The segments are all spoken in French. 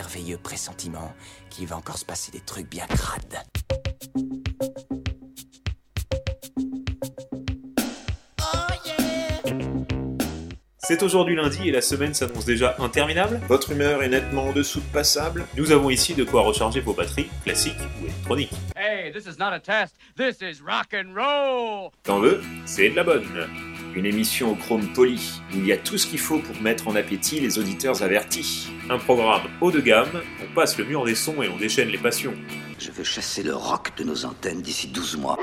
merveilleux pressentiment qu'il va encore se passer des trucs bien crades. C'est aujourd'hui lundi et la semaine s'annonce déjà interminable. Votre humeur est nettement en dessous de passable. Nous avons ici de quoi recharger vos batteries, classiques ou électroniques. Hey, this is not a test. This is rock and roll. T'en veux C'est de la bonne. Une émission au chrome poli, où il y a tout ce qu'il faut pour mettre en appétit les auditeurs avertis. Un programme haut de gamme, on passe le mur des sons et on déchaîne les passions. Je veux chasser le rock de nos antennes d'ici 12 mois.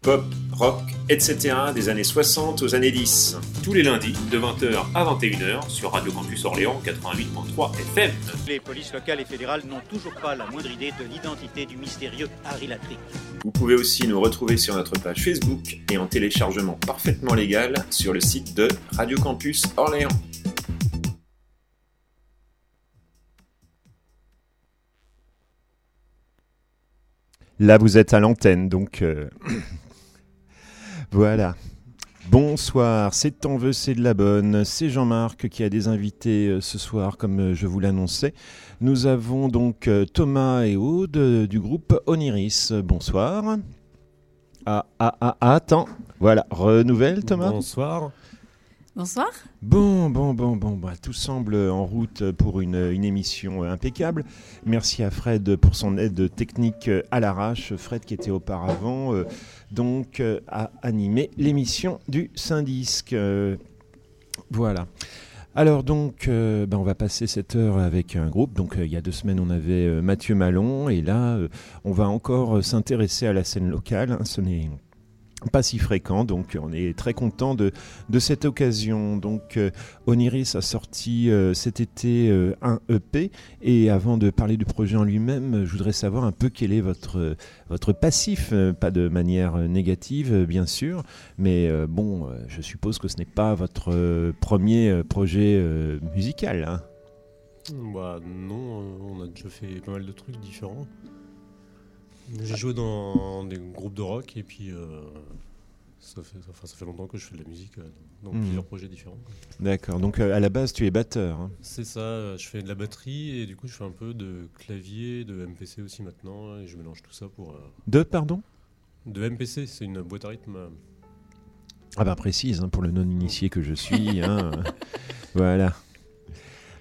Pop, rock, etc. des années 60 aux années 10. Tous les lundis, de 20h à 21h, sur Radio Campus Orléans 88.3 FM. Les polices locales et fédérales n'ont toujours pas la moindre idée de l'identité du mystérieux Harry Latrick. Vous pouvez aussi nous retrouver sur notre page Facebook et en téléchargement parfaitement légal sur le site de Radio Campus Orléans. Là, vous êtes à l'antenne, donc euh, voilà. Bonsoir, c'est T'en veux, c'est de la bonne. C'est Jean-Marc qui a des invités euh, ce soir, comme euh, je vous l'annonçais. Nous avons donc euh, Thomas et Aude du groupe Oniris. Bonsoir. Ah, ah, ah, ah, attends. Voilà, renouvelle Thomas? Bonsoir. Bonsoir. Bon, bon, bon, bon, bah, tout semble en route pour une, une émission impeccable. Merci à Fred pour son aide technique à l'arrache. Fred qui était auparavant euh, donc euh, a animé l'émission du Syndisk. Euh, voilà. Alors donc, euh, ben, on va passer cette heure avec un groupe. Donc euh, il y a deux semaines, on avait Mathieu Malon et là, on va encore s'intéresser à la scène locale. hein. Ce n'est pas si fréquent, donc on est très content de, de cette occasion. Donc euh, Oniris a sorti euh, cet été euh, un EP et avant de parler du projet en lui-même, je voudrais savoir un peu quel est votre, votre passif, pas de manière négative bien sûr, mais bon, je suppose que ce n'est pas votre premier projet musical. hein. Bah non, on a déjà fait pas mal de trucs différents. J'ai joué dans des groupes de rock et puis euh, ça, fait, enfin, ça fait longtemps que je fais de la musique euh, dans Mhm. plusieurs projets différents. D'accord, donc euh, à la base tu es batteur. hein. C'est ça, je fais de la batterie et du coup je fais un peu de clavier, de MPC aussi maintenant et je mélange tout ça pour... Deux, pardon? De MPC, c'est une boîte à rythme. Ah bah précise, hein, pour le non-initié que je suis. hein, voilà.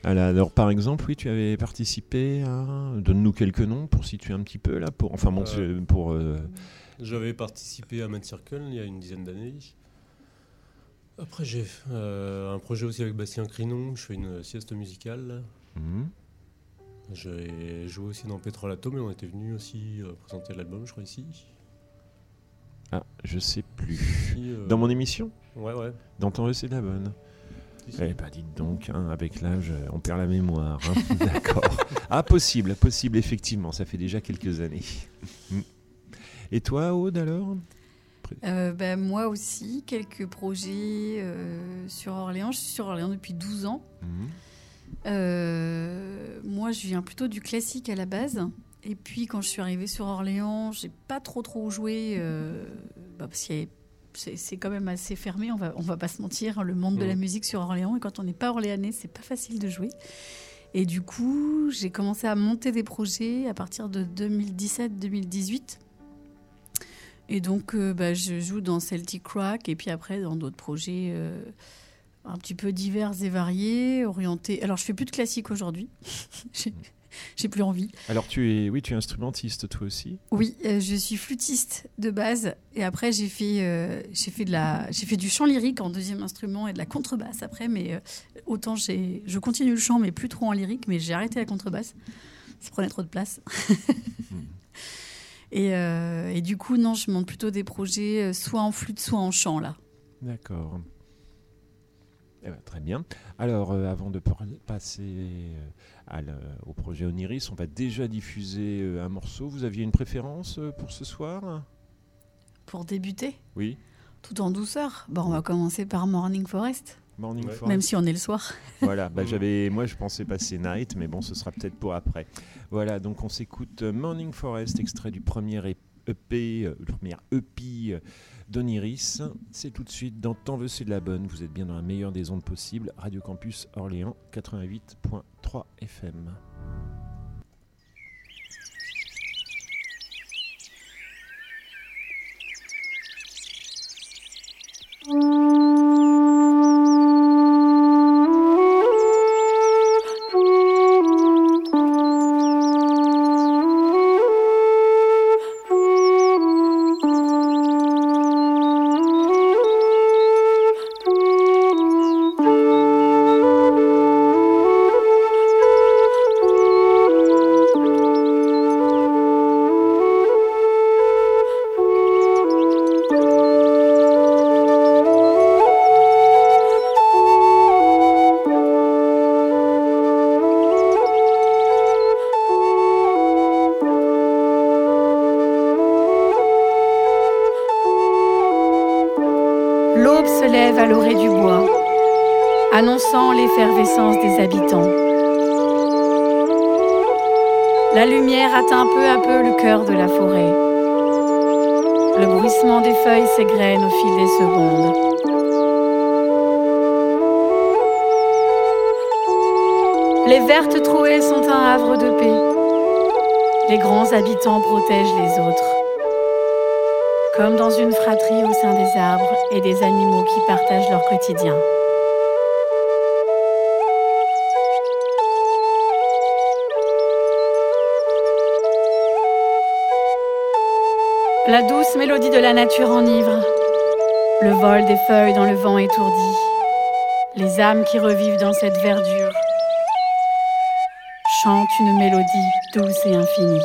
Voilà, alors par exemple, oui, tu avais participé à... Donne-nous quelques noms pour situer un petit peu là. Pour... Enfin bon, Euh, pour... euh, J'avais participé à Mad Circle il y a une dizaine d'années. Après, j'ai euh, un projet aussi avec Bastien Crinon. Je fais une sieste musicale. mhm. J'ai joué aussi dans Pétrole Atom et on était venu aussi présenter l'album, je crois, ici. Ah, je sais plus. Ici, Dans mon émission? Ouais, ouais. Dans ton c'est la bonne. Eh bah dites donc, hein, avec l'âge, euh, on perd la mémoire. hein. D'accord. Ah, possible, possible, effectivement. Ça fait déjà quelques années. Mm. Et toi, Aude, alors? Euh, ben, moi aussi, quelques projets euh, sur Orléans. Je suis sur Orléans depuis 12 ans. Mhm. Euh, moi, je viens plutôt du classique à la base. Et puis, quand je suis arrivée sur Orléans, j'ai pas trop trop joué. euh, bah, parce que c'est c'est quand même assez fermé, on va, on va pas se mentir, hein, le monde de la Mhm. musique sur Orléans. Et quand on n'est pas orléanais, c'est pas facile de jouer. Et du coup, j'ai commencé à monter des projets à partir de 2017-2018. Et donc, euh, bah, je joue dans Celtic Crack et puis après dans d'autres projets euh, un petit peu divers et variés, orientés. Alors, je fais plus de classique aujourd'hui. J'ai- plus envie. Alors, tu es, oui, tu es instrumentiste, toi aussi Oui, euh, je suis flûtiste de base et après j'ai fait euh, j'ai fait de la j'ai fait du chant lyrique en deuxième instrument et de la contrebasse après mais euh, autant j'ai je continue le chant mais plus trop en lyrique mais j'ai arrêté la contrebasse. Ça prenait trop de place. et, euh, et du coup non, je monte plutôt des projets soit en flûte soit en chant là. D'accord. Eh ben, très bien. Alors, euh, avant de passer euh, à le- au projet Oniris, on va déjà diffuser euh, un morceau. Vous aviez une préférence euh, pour ce soir? Pour débuter, Oui. tout en douceur, bon, on va commencer par Morning Forest, Morning Ouais. Forest. même si on est le soir. Voilà, bah, j'avais, moi je pensais passer Night, mais bon, ce sera peut-être pour après. Voilà, donc on s'écoute Morning Forest, extrait du premier EP, euh, le premier EP d'Oniris. C'est tout de suite dans Tant veut c'est de la bonne. Vous êtes bien dans la meilleure des ondes possibles. Radio Campus Orléans 88.3 FM. Des habitants. La lumière atteint peu à peu le cœur de la forêt. Le bruissement des feuilles s'égrène au fil des secondes. Les vertes trouées sont un havre de paix. Les grands habitants protègent les autres. Comme dans une fratrie au sein des arbres et des animaux qui partagent leur quotidien. La douce mélodie de la nature enivre, le vol des feuilles dans le vent étourdi, les âmes qui revivent dans cette verdure. Chantent une mélodie douce et infinie.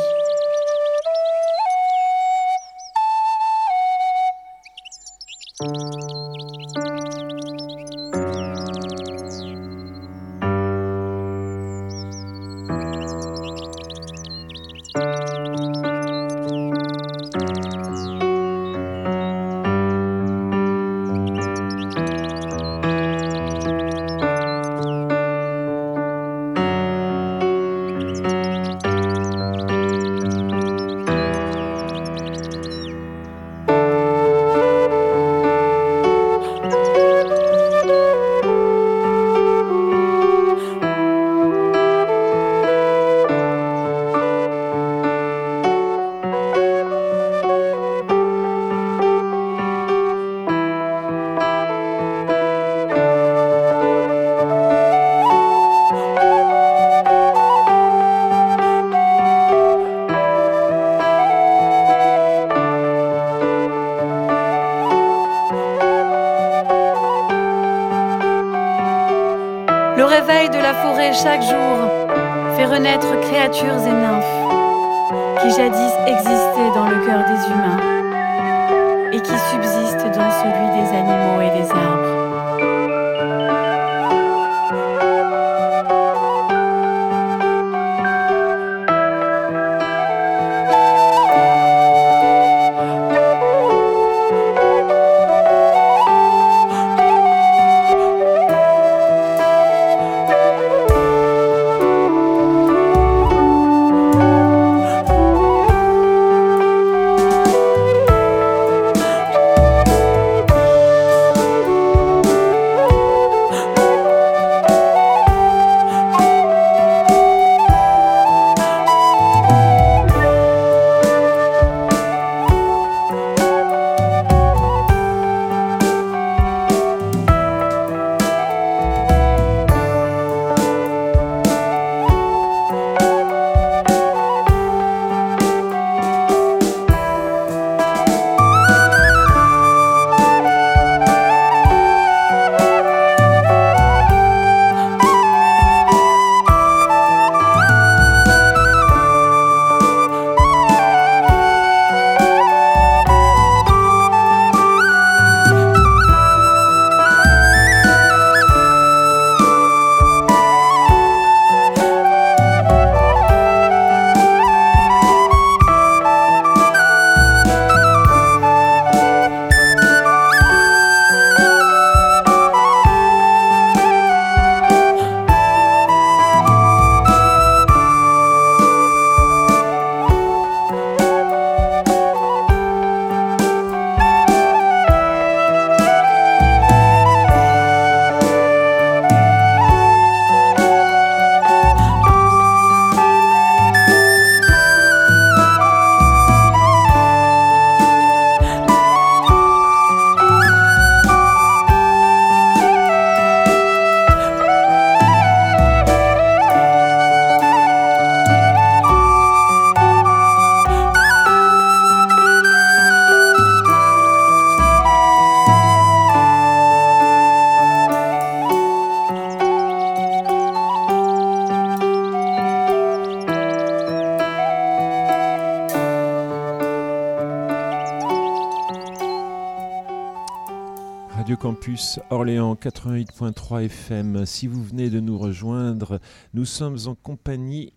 Campus Orléans 88.3 FM. Si vous venez de nous rejoindre, nous sommes en compagnie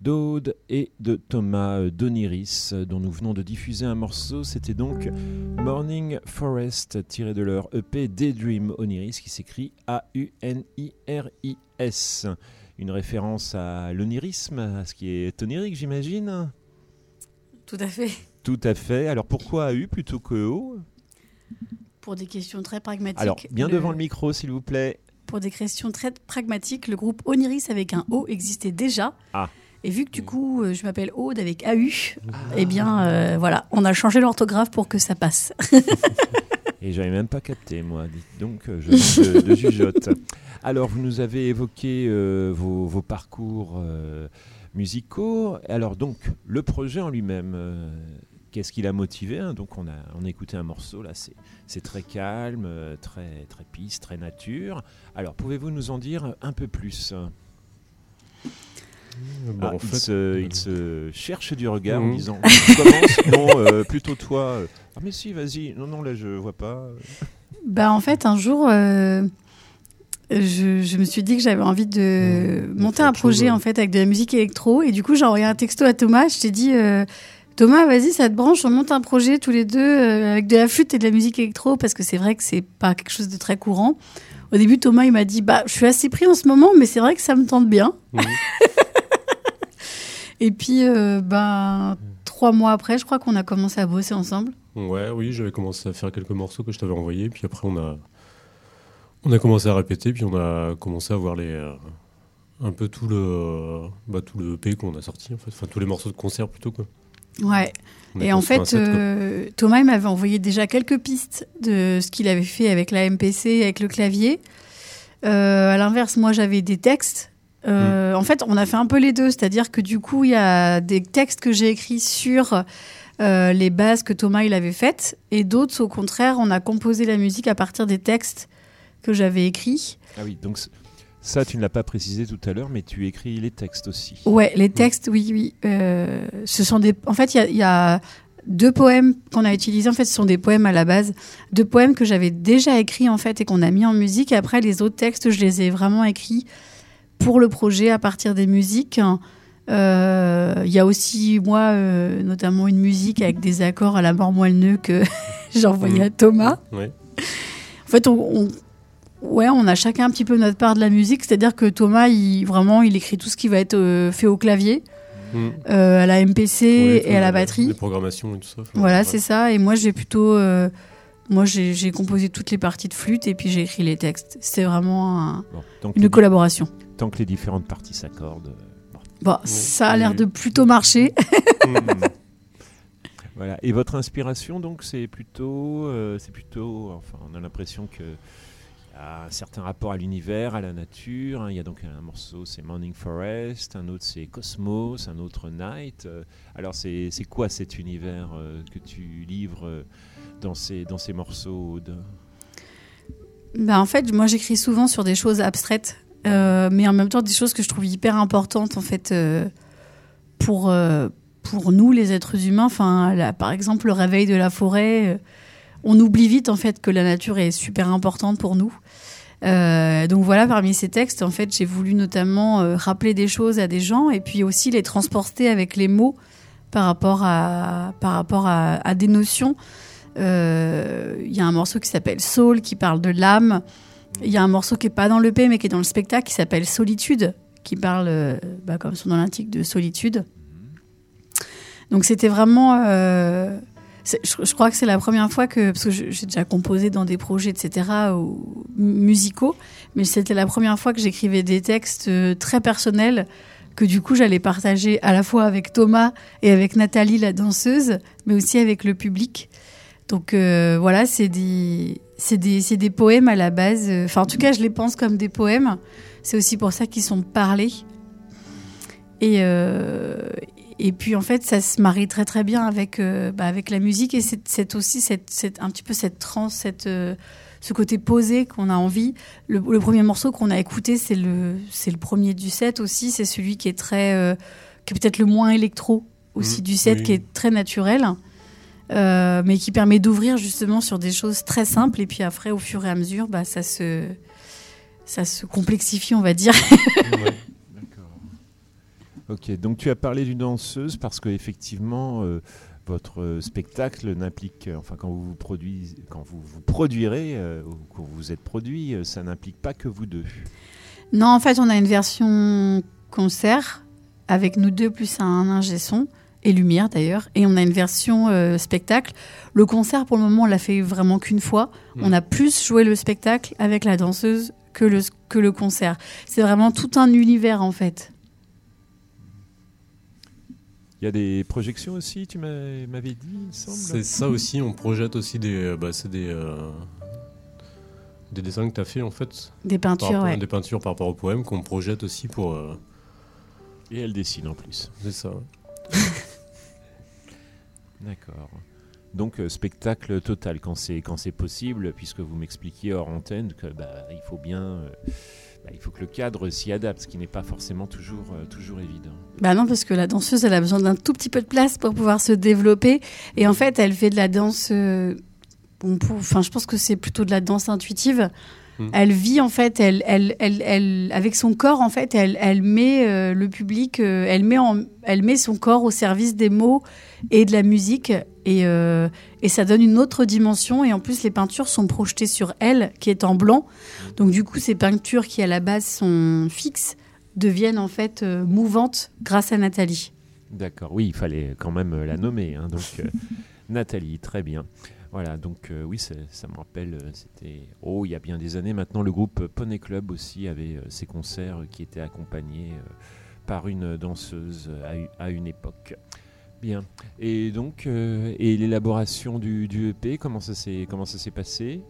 d'Aude et de Thomas Doniris, dont nous venons de diffuser un morceau. C'était donc Morning Forest, tiré de leur EP Daydream Oniris, qui s'écrit A-U-N-I-R-I-S. Une référence à l'onirisme, à ce qui est onirique, j'imagine? Tout à fait. Tout à fait. Alors pourquoi AU plutôt que O? Pour des questions très pragmatiques. Alors, bien devant le micro, s'il vous plaît. Pour des questions très pragmatiques, le groupe Oniris avec un O existait déjà. Ah. Et vu que du coup, euh, je m'appelle Aude avec AU, eh bien, euh, voilà, on a changé l'orthographe pour que ça passe. Et j'avais même pas capté, moi. Dites donc, euh, je de, de jugeote. Alors, vous nous avez évoqué euh, vos, vos parcours euh, musicaux. Alors, donc, le projet en lui-même, euh, qu'est-ce qui l'a motivé hein Donc, on a, on a écouté un morceau, là, c'est, c'est très calme, euh, très, très piste, très nature. Alors, pouvez-vous nous en dire un peu plus? Bah, Ah, en il, fait, il se cherche du regard en Mhm. disant Tu commences Non, euh, plutôt toi. Ah, mais si, vas-y. Non, non, là, je vois pas. Bah, en fait, un jour, euh, je, je me suis dit que j'avais envie de Mmh, monter un chose, projet en fait avec de la musique électro. Et du coup, j'ai envoyé un texto à Thomas. Je t'ai dit, euh, Thomas, vas-y, ça te branche, on monte un projet tous les deux euh, avec de la flûte et de la musique électro parce que c'est vrai que c'est pas quelque chose de très courant. Au début, Thomas, il m'a dit, bah, je suis assez pris en ce moment, mais c'est vrai que ça me tente bien. Mhm. Et puis, euh, ben, trois mois après, je crois qu'on a commencé à bosser ensemble. Ouais, oui, j'avais commencé à faire quelques morceaux que je t'avais envoyés, puis après on a, on a commencé à répéter, puis on a commencé à voir les, euh, un peu tout le, bah, tout le EP qu'on a sorti, en fait, enfin tous les morceaux de concert plutôt quoi. Ouais. Et en fait, euh, Thomas m'avait envoyé déjà quelques pistes de ce qu'il avait fait avec la MPC, avec le clavier. Euh, à l'inverse, moi j'avais des textes. Euh, En fait, on a fait un peu les deux, c'est-à-dire que du coup, il y a des textes que j'ai écrits sur euh, les bases que Thomas il avait faites, et d'autres, au contraire, on a composé la musique à partir des textes que j'avais écrits. Ah oui, donc ça, tu ne l'as pas précisé tout à l'heure, mais tu écris les textes aussi. Ouais, les textes, oui, oui. Euh, ce sont des. En fait, il y a- il y, a deux poèmes qu'on a utilisés. En fait, ce sont des poèmes à la base, deux poèmes que j'avais déjà écrits en fait et qu'on a mis en musique. Après, les autres textes, je les ai vraiment écrits pour le projet à partir des musiques. Euh, Il y a aussi moi, euh, notamment une musique avec des accords à la mort moelleux que j'ai envoyé à Thomas. Ouais. En fait, on, on- ouais, on a chacun un petit peu notre part de la musique. C'est-à-dire que Thomas, il, vraiment, il écrit tout ce qui va être euh, fait au clavier, Mm. euh, à la MPC et à la batterie. Les programmations et tout ça. Voilà, c'est ça. Et moi, j'ai plutôt, euh, moi, j'ai composé toutes les parties de flûte et puis j'ai écrit les textes. C'était vraiment un- Bon, donc une collaboration. Tant que les différentes parties s'accordent. bon. Bon, Oui, ça a l'air de plutôt marcher. Mm. Voilà. Et votre inspiration, donc, c'est plutôt, euh, c'est plutôt, enfin, on a l'impression que a un certain rapport à l'univers, à la nature. hein. Il y a donc un morceau, c'est Morning Forest, un autre c'est Cosmos, un autre Night. Euh, alors, c'est quoi cet univers euh, que tu livres euh, dans ces dans ces morceaux Aude? Bah, en fait, moi, j'écris souvent sur des choses abstraites, mais en même temps des choses que je trouve hyper importantes en fait pour pour nous les êtres humains. Enfin, là, par exemple, le réveil de la forêt. On oublie vite en fait que la nature est super importante pour nous. Euh, donc voilà, parmi ces textes, en fait, j'ai voulu notamment euh, rappeler des choses à des gens et puis aussi les transporter avec les mots par rapport à par rapport à, à des notions. Euh, Il y a un morceau qui s'appelle Soul qui parle de l'âme. Il y a un morceau qui est pas dans l'EP mais qui est dans le spectacle qui s'appelle Solitude qui parle, bah, comme son nom l'indique, de solitude. Donc c'était vraiment. Je, crois que c'est la première fois que. Parce que j'ai déjà composé dans des projets, etc., ou, musicaux, mais c'était la première fois que j'écrivais des textes euh, très personnels que du coup j'allais partager à la fois avec Thomas et avec Nathalie, la danseuse, mais aussi avec le public. Donc euh, voilà, c'est des, des, des poèmes à la base. Enfin, en tout cas, je les pense comme des poèmes. C'est aussi pour ça qu'ils sont parlés. Et, euh, et puis en fait, ça se marie très très bien avec, euh, bah, avec la musique et c'est aussi cette, cette- un petit peu cette transe, cette, euh, ce côté posé qu'on a envie. Le, le premier morceau qu'on a écouté, c'est le, c'est le premier du set aussi. C'est celui qui est très, euh, qui est peut-être le moins électro aussi Mhm, du set, oui. qui est très naturel. mais qui permet d'ouvrir justement sur des choses très simples. Et puis après, au fur et à mesure, bah, ça, se, ça se complexifie, on va dire. Ok, donc tu as parlé d'une danseuse parce que effectivement, euh, votre spectacle n'implique, enfin quand vous vous produisez, quand vous vous produirez euh, ou quand vous êtes produit, euh, ça n'implique pas que vous deux. Non, en fait, on a une version concert avec nous deux plus un ingé son et lumière d'ailleurs, et on a une version euh, spectacle. Le concert, pour le moment, on l'a fait vraiment qu'une fois. Mm. On a plus joué le spectacle avec la danseuse que le, que le concert. C'est vraiment tout un univers en fait. Il y a des projections aussi, tu m'avais dit, il me semble. C'est ça aussi, on projette aussi des, euh, bah, c'est des, euh, des dessins que tu as fait en fait. Des peintures, rapport- ouais. Des peintures par rapport au poème qu'on projette aussi pour. euh, Et elle dessine en plus. C'est ça. D'accord. Donc euh, spectacle total quand c'est quand c'est possible, puisque vous m'expliquiez hors antenne que bah, il faut bien, euh, bah, il faut que le cadre s'y adapte, ce qui n'est pas forcément toujours euh, toujours évident. Bah non, parce que la danseuse, elle a besoin d'un tout petit peu de place pour pouvoir se développer. Et en fait, elle fait de la danse. euh, bon, pour- Enfin, je pense que c'est plutôt de la danse intuitive. Mm. Elle vit en fait, elle, elle, elle, elle- avec son corps en fait, elle, elle met euh, le public, euh, elle met en, elle met son corps au service des mots et de la musique et, euh, et ça donne une autre dimension et en plus les peintures sont projetées sur elle qui est en blanc donc du coup ces peintures qui à la base sont fixes deviennent en fait euh, mouvantes grâce à Nathalie. D'accord. Oui, il fallait quand même euh, la nommer. hein, donc Nathalie, très bien. Voilà. Donc oui, ça me rappelle. C'était oh, il y a bien des années maintenant. Le groupe Poney Club aussi avait ses concerts qui étaient accompagnés par une danseuse à une époque. Bien. Et donc, euh, et l'élaboration du, du EP, comment ça s'est comment ça s'est passé?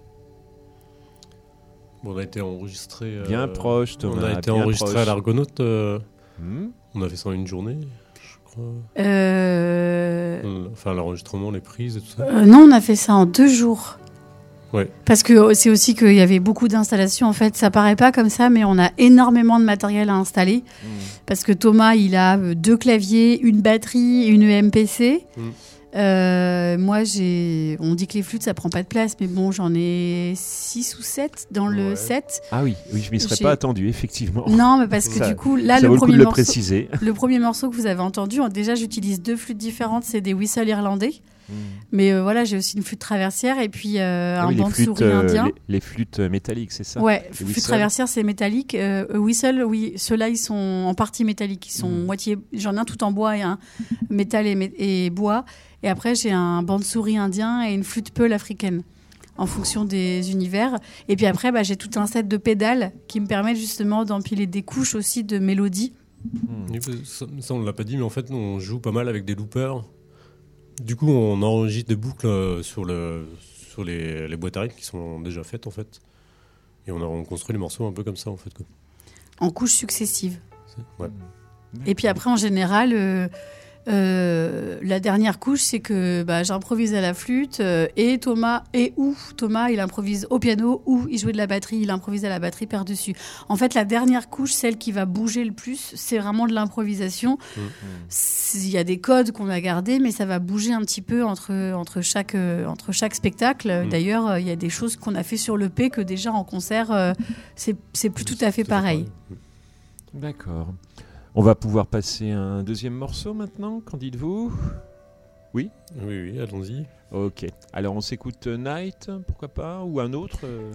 Bon, on a été enregistré. euh, Bien proche, Thomas, On a été enregistré proche. à l'Argonaute. euh, Hmm On a fait ça en une journée, je crois. Euh, Enfin, l'enregistrement, les prises et tout ça. euh, non, on a fait ça en deux jours. Ouais. Parce que euh, c'est aussi qu'il y avait beaucoup d'installations. En fait, ça paraît pas comme ça, mais on a énormément de matériel à installer. Parce que Thomas, il a euh, deux claviers, une batterie, une MPC. Mm. Euh, moi, j'ai. On dit que les flûtes, ça prend pas de place, mais bon, j'en ai six ou sept dans le set. Ah oui, oui, je m'y serais pas attendu, effectivement. Non, mais parce que Ça- du coup, là, le premier le morceau, le premier morceau que vous avez entendu, en- déjà, j'utilise deux flûtes différentes. C'est des whistles irlandais. Hmm. Mais euh, voilà, j'ai aussi une flûte traversière et puis euh, Ah un oui, les banc de flûtes, souris euh, indien. les, les flûtes métalliques, c'est ça? Ouais, Les flûte traversière, c'est métallique. Euh, whistle, oui, ceux-là, ils sont en partie métalliques. Ils sont moitié. J'en ai un tout en bois et un métal et, mé- et bois. Et après, j'ai un banc de souris indien et une flûte peul africaine en fonction des univers. Et puis après, bah, j'ai tout un set de pédales qui me permettent justement d'empiler des couches aussi de mélodies. Que Ça, ça, on l'a pas dit, mais en fait, nous, on joue pas mal avec des loopers. Du coup, on enregistre des boucles euh, sur, le, sur les, les boîtes à rythme qui sont déjà faites, en fait. Et on a on construit les morceaux un peu comme ça, en fait. Quoi. en couches successives. Ouais. Et puis après, en général, euh, euh, la dernière couche, c'est que bah, j'improvise à la flûte euh, et Thomas, et ou Thomas, il improvise au piano ou il jouait de la batterie, il improvise à la batterie par-dessus. En fait, la dernière couche, celle qui va bouger le plus, c'est vraiment de l'improvisation. C'est- Il y a des codes qu'on a gardés, mais ça va bouger un petit peu entre, entre, chaque, euh, entre chaque spectacle. Mm. D'ailleurs, il y a des choses qu'on a fait sur le P que déjà en concert, c'est c'est plus tout à fait pareil. D'accord. On va pouvoir passer un deuxième morceau maintenant, qu'en dites-vous? Oui? Oui, oui, allons-y. Ok. Alors on s'écoute euh, Night, pourquoi pas? Ou un autre euh?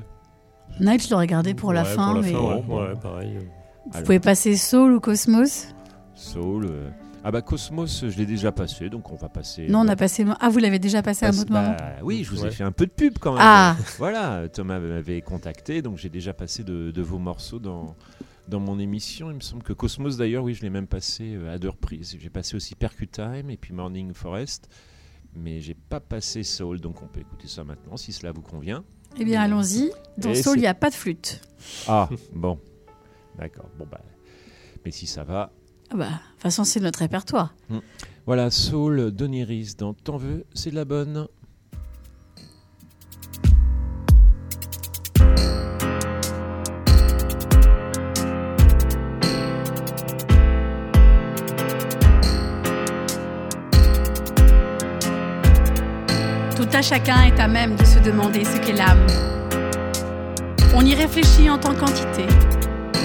Night, je l'aurais gardé pour la fin, pour la mais fin, ouais. Bon, Ouais, pareil. vous Alors, pouvez passer Soul ou Cosmos? Soul. euh, Ah bah Cosmos, je l'ai déjà passé, donc on va passer. Non, on a passé. Ah, vous l'avez déjà passé à un Passe- autre moment. bah, Oui, je vous ai fait un peu de pub quand même. Ah. Voilà, Thomas m'avait contacté, donc j'ai déjà passé de, de vos morceaux dans, dans mon émission. Il me semble que Cosmos, d'ailleurs, oui, je l'ai même passé euh, à deux reprises. J'ai passé aussi Percute Time et puis Morning Forest, mais j'ai pas passé Soul, donc on peut écouter ça maintenant si cela vous convient. Eh bien, allons-y. Dans Et Soul, il n'y a pas de flûte. Ah, bon, d'accord, bon bah, mais si ça va. Ah bah, de toute façon, c'est notre répertoire. Voilà, Soul d'Oniris dans T'en veux, c'est de la bonne. Thank un chacun est à même de se demander ce qu'est l'âme. On y réfléchit en tant qu'entité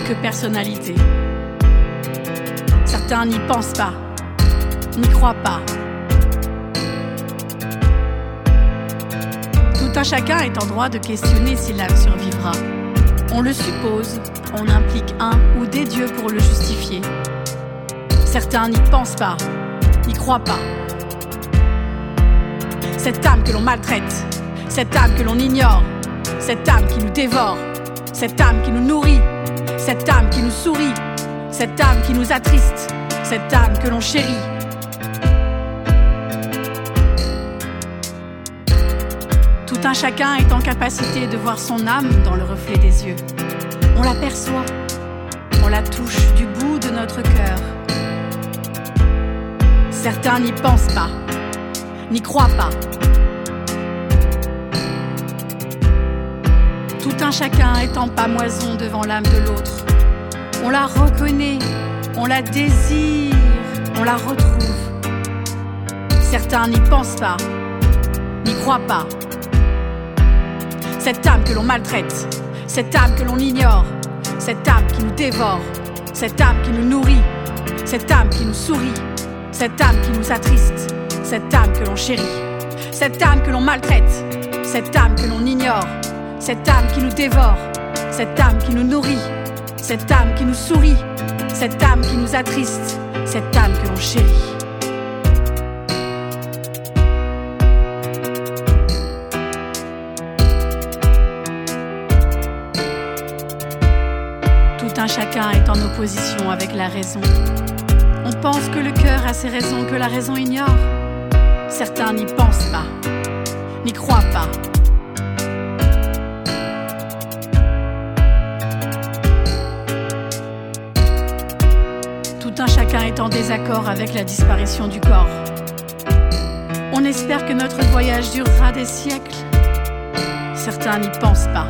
que personnalité. Certains n'y pensent pas, n'y croient pas. Tout un chacun est en droit de questionner si l'âme survivra. On le suppose, on implique un ou des dieux pour le justifier. Certains n'y pensent pas, n'y croient pas. Cette âme que l'on maltraite, cette âme que l'on ignore, cette âme qui nous dévore, cette âme qui nous nourrit, cette âme qui nous sourit, cette âme qui nous attriste, cette âme que l'on chérit. Tout un chacun est en capacité de voir son âme dans le reflet des yeux. On l'aperçoit, on la touche du bout de notre cœur. Certains n'y pensent pas, n'y croient pas. Tout un chacun est en pamoison devant l'âme de l'autre. On la reconnaît, on la désire, on la retrouve. Certains n'y pensent pas, n'y croient pas. Cette âme que l'on maltraite, cette âme que l'on ignore, cette âme qui nous dévore, cette âme qui nous nourrit, cette âme qui nous sourit, cette âme qui nous attriste, cette âme que l'on chérit, cette âme que l'on maltraite, cette âme que l'on ignore, cette âme qui nous dévore, cette âme qui nous nourrit, cette âme qui nous sourit, cette âme qui nous attriste, cette âme que l'on chérit. Tout un chacun est en opposition avec la raison. On pense que le cœur a ses raisons que la raison ignore. Certains n'y pensent pas, n'y croient pas. En désaccord avec la disparition du corps. On espère que notre voyage durera des siècles. Certains n'y pensent pas,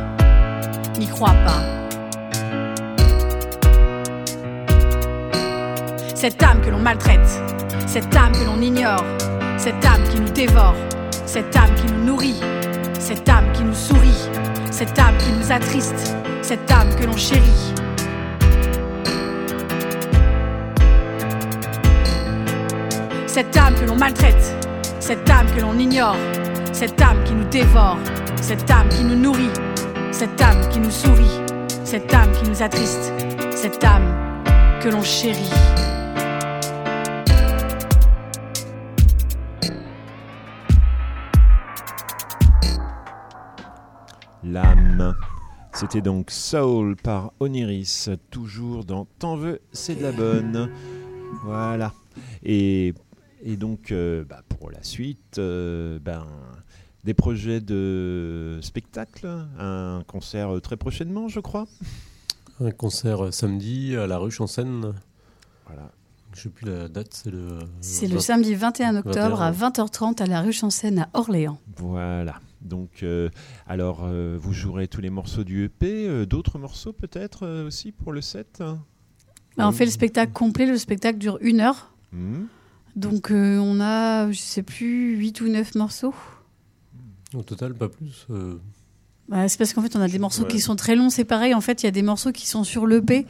n'y croient pas. Cette âme que l'on maltraite, cette âme que l'on ignore, cette âme qui nous dévore, cette âme qui nous nourrit, cette âme qui nous sourit, cette âme qui nous attriste, cette âme que l'on chérit. Cette âme que l'on maltraite, cette âme que l'on ignore, cette âme qui nous dévore, cette âme qui nous nourrit, cette âme qui nous sourit, cette âme qui nous attriste, cette âme que l'on chérit. L'âme. C'était donc Soul par Oniris, toujours dans T'en veux, c'est de la bonne. Voilà. Et, et donc, euh, bah, pour la suite, euh, ben, des projets de spectacle, un concert très prochainement, je crois. Un concert samedi à la ruche en Seine. Voilà. Je sais plus la date, c'est le. C'est le samedi 21 octobre à 20h30 à la rue Chancennes à Orléans. Voilà. Donc, euh, alors, euh, vous jouerez tous les morceaux du EP, euh, d'autres morceaux peut-être euh, aussi pour le set hein? Bah, on fait le spectacle complet, le spectacle dure une heure. Mhm. Donc euh, on a, je sais plus, 8 ou 9 morceaux. Au total, pas plus. euh, Bah, c'est parce qu'en fait on a des morceaux Ouais. qui sont très longs, c'est pareil. En fait, il y a des morceaux qui sont sur l'EP,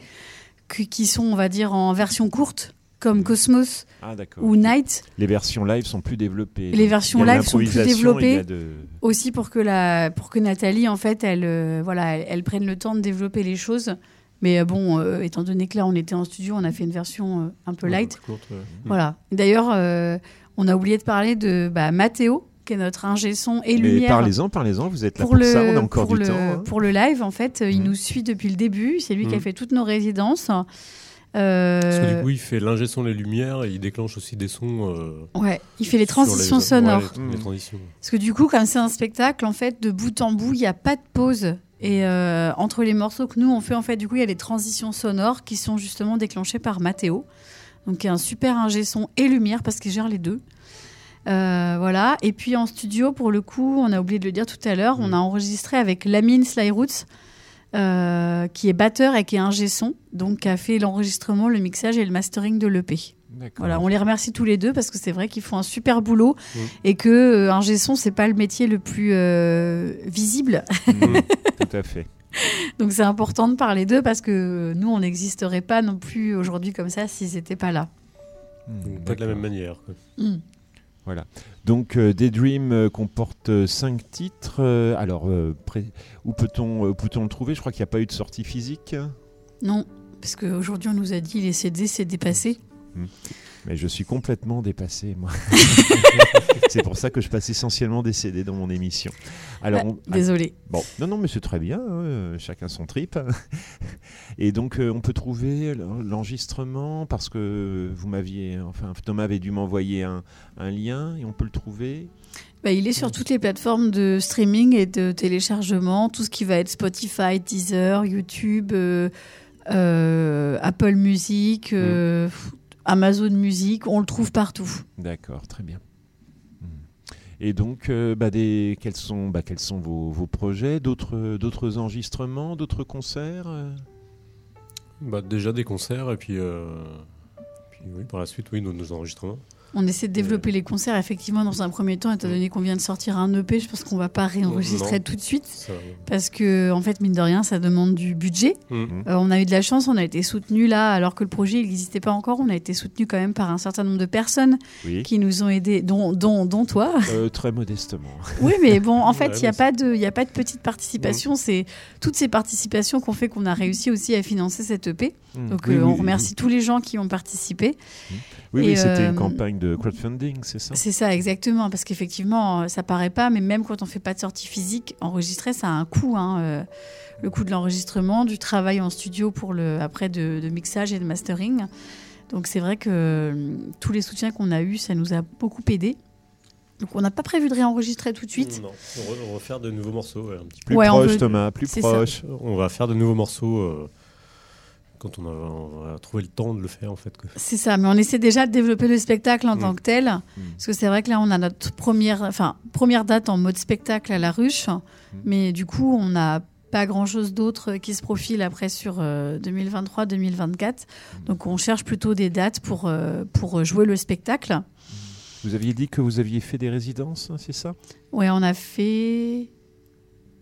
qui, qui sont, on va dire, en version courte, comme Cosmos Ah, ou Night. Les versions live sont plus développées. Les versions live sont plus développées. de- Aussi pour que, la, pour que Nathalie, en fait, elle, euh, voilà, elle, elle prenne le temps de développer les choses. Mais euh, bon, euh, étant donné que là, on était en studio, on a fait une version euh, un peu ouais, light. plus courte, ouais. Voilà. D'ailleurs, euh, on a oublié de parler de bah, Mathéo, qui est notre ingé son et Mais lumière. parlez-en, parlez-en, vous êtes là pour pour, le, ça, on a encore pour du le- temps. hein. Pour le live, en fait, euh, il Mhm. nous suit depuis le début. C'est lui qui a Mhm. fait toutes nos résidences. Parce que Euh, du coup, il fait l'ingé son, les lumières, et il déclenche aussi des sons. euh, ouais, il fait les transitions ouais, sonores. les- les Mm. transitions. Parce que du coup, comme c'est un spectacle, en fait, de bout en bout, il n'y a pas de pause. Et euh, entre les morceaux que nous on fait, en fait, du coup, il y a des transitions sonores qui sont justement déclenchées par Mathéo, donc qui est un super ingé son et lumière parce qu'il gère les deux. Euh, voilà. Et puis en studio, pour le coup, on a oublié de le dire tout à l'heure, on a enregistré avec Lamine Slyroots, euh, qui est batteur et qui est ingé son, donc qui a fait l'enregistrement, le mixage et le mastering de l'EP. Voilà, on les remercie tous les deux parce que c'est vrai qu'ils font un super boulot Mm. et que euh, un gesson c'est pas le métier le plus euh, visible. Mm, tout à fait. Donc c'est important de parler d'eux parce que nous on n'existerait pas non plus aujourd'hui comme ça s'ils n'étaient pas là. Donc, pas de la même manière. Mm. Voilà. Donc euh, Daydream euh, comporte euh, cinq titres. Euh, alors, euh, où peut-on euh, peut-on le trouver? Je crois qu'il n'y a pas eu de sortie physique. Non, parce qu'aujourd'hui on nous a dit les CD c'est dépassé. Mais je suis complètement dépassé, moi. c'est pour ça que je passe essentiellement des CD dans mon émission. Alors, Ah, on- désolé. Bon, non, non, mais c'est très bien. hein, euh, chacun son trip. Et donc, euh, on peut trouver l'en- l'enregistrement parce que vous m'aviez, enfin, Thomas avait dû m'envoyer un, un lien et on peut le trouver. Bah, il est sur toutes les plateformes de streaming et de téléchargement, tout ce qui va être Spotify, Deezer, YouTube, euh, euh, Apple Music, euh, Amazon Music, on le trouve partout. D'accord, très bien. Hmm. Et donc, euh, bah, des, quels sont, bah, quels sont vos, vos projets? D'autres d'autres enregistrements D'autres concerts euh? Bah, déjà des concerts et puis, euh, puis oui, par la suite, oui, nos, nos enregistrements. On essaie de développer les concerts effectivement dans un premier temps, étant donné qu'on vient de sortir un EP, je pense qu'on va pas réenregistrer Non. tout de suite. Ça, Parce que, en fait, mine de rien, ça demande du budget. Mm. Euh, on a eu de la chance, on a été soutenu là, alors que le projet il n'existait pas encore. On a été soutenu quand même par un certain nombre de personnes Oui. qui nous ont aidés, dont, dont, dont toi. Euh, Très modestement. Oui, mais bon, en fait, Ouais, il n'y a, pas de- il y a pas de petite participation. C'est toutes ces participations qu'on fait qu'on a réussi aussi à financer cette EP. Hmm. Donc, Oui, euh, oui, on oui. remercie tous les gens qui ont participé. Oui, c'était euh, une campagne de crowdfunding, c'est ça? C'est ça, exactement. Parce qu'effectivement, euh, ça paraît pas, mais même quand on fait pas de sortie physique, enregistrer, ça a un coût. hein, euh, le coût de l'enregistrement, du travail en studio pour le après de, de mixage et de mastering. Donc c'est vrai que euh, tous les soutiens qu'on a eus, ça nous a beaucoup aidé. Donc on n'a pas prévu de réenregistrer tout de suite. Non, on va- on va faire de nouveaux morceaux. ouais, un petit peu. Plus Ouais, on proche, veut- Thomas, plus ça. proche. On va faire de nouveaux morceaux euh, quand on, a, on va trouver le temps de le faire en fait. C'est ça, mais on essaie déjà de développer le spectacle en Mm. tant que tel. Parce que c'est vrai que là, on a notre première, enfin, première date en mode spectacle à la ruche. Mais du coup, on n'a pas grand-chose d'autre qui se profile après sur euh, 2023-2024. Donc, on cherche plutôt des dates pour, euh, pour jouer le spectacle. Vous aviez dit que vous aviez fait des résidences, hein, c'est ça? Ouais, on a fait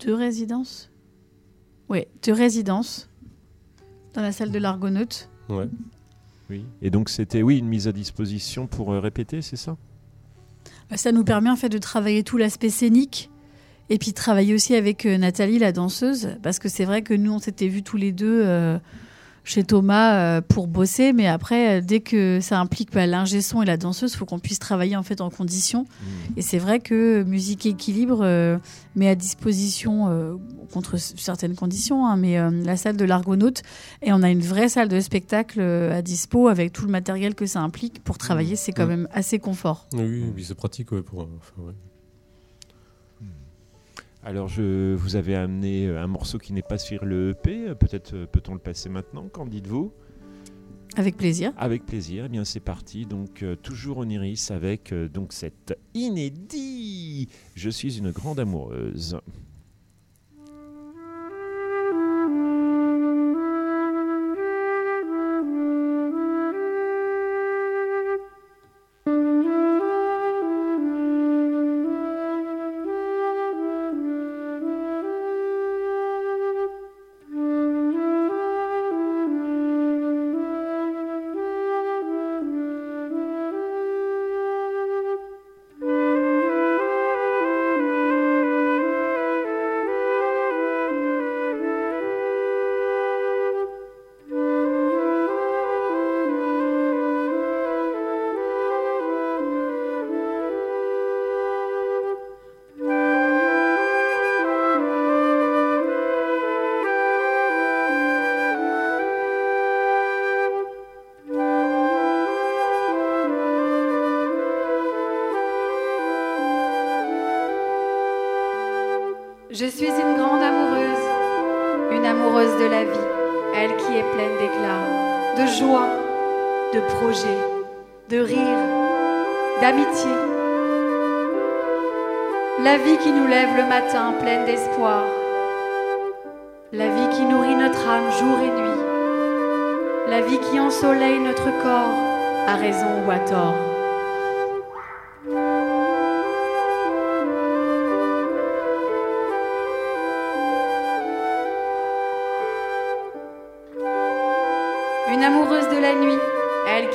deux résidences. Ouais, deux résidences dans la salle de l'Argonaute. Ouais. Oui. Et donc c'était oui une mise à disposition pour euh, répéter, c'est ça? Ça nous permet en fait de travailler tout l'aspect scénique et puis travailler aussi avec euh, Nathalie, la danseuse, parce que c'est vrai que nous, on s'était vus tous les deux euh, chez Thomas euh, pour bosser, mais après, euh, dès que ça implique bah, l'ingé son et la danseuse, il faut qu'on puisse travailler en fait en conditions. Et c'est vrai que Musique Équilibre euh, met à disposition, euh, contre certaines conditions, hein, mais euh, la salle de l'Argonaute, et on a une vraie salle de spectacle à dispo avec tout le matériel que ça implique pour travailler, c'est quand même assez confort. Oui, c'est pratique ouais, pour. enfin, ouais. Alors je vous avez amené euh, un morceau qui n'est pas sur le EP, peut-être euh, peut-on le passer maintenant, qu'en dites-vous? Avec plaisir. Avec plaisir, eh bien c'est parti. Donc euh, toujours Oniris avec euh, donc cette inédit. Je suis une grande amoureuse. Je suis une grande amoureuse, une amoureuse de la vie, elle qui est pleine d'éclat, de joie, de projets, de rire, d'amitié. La vie qui nous lève le matin pleine d'espoir, la vie qui nourrit notre âme jour et nuit, la vie qui ensoleille notre corps à raison ou à tort.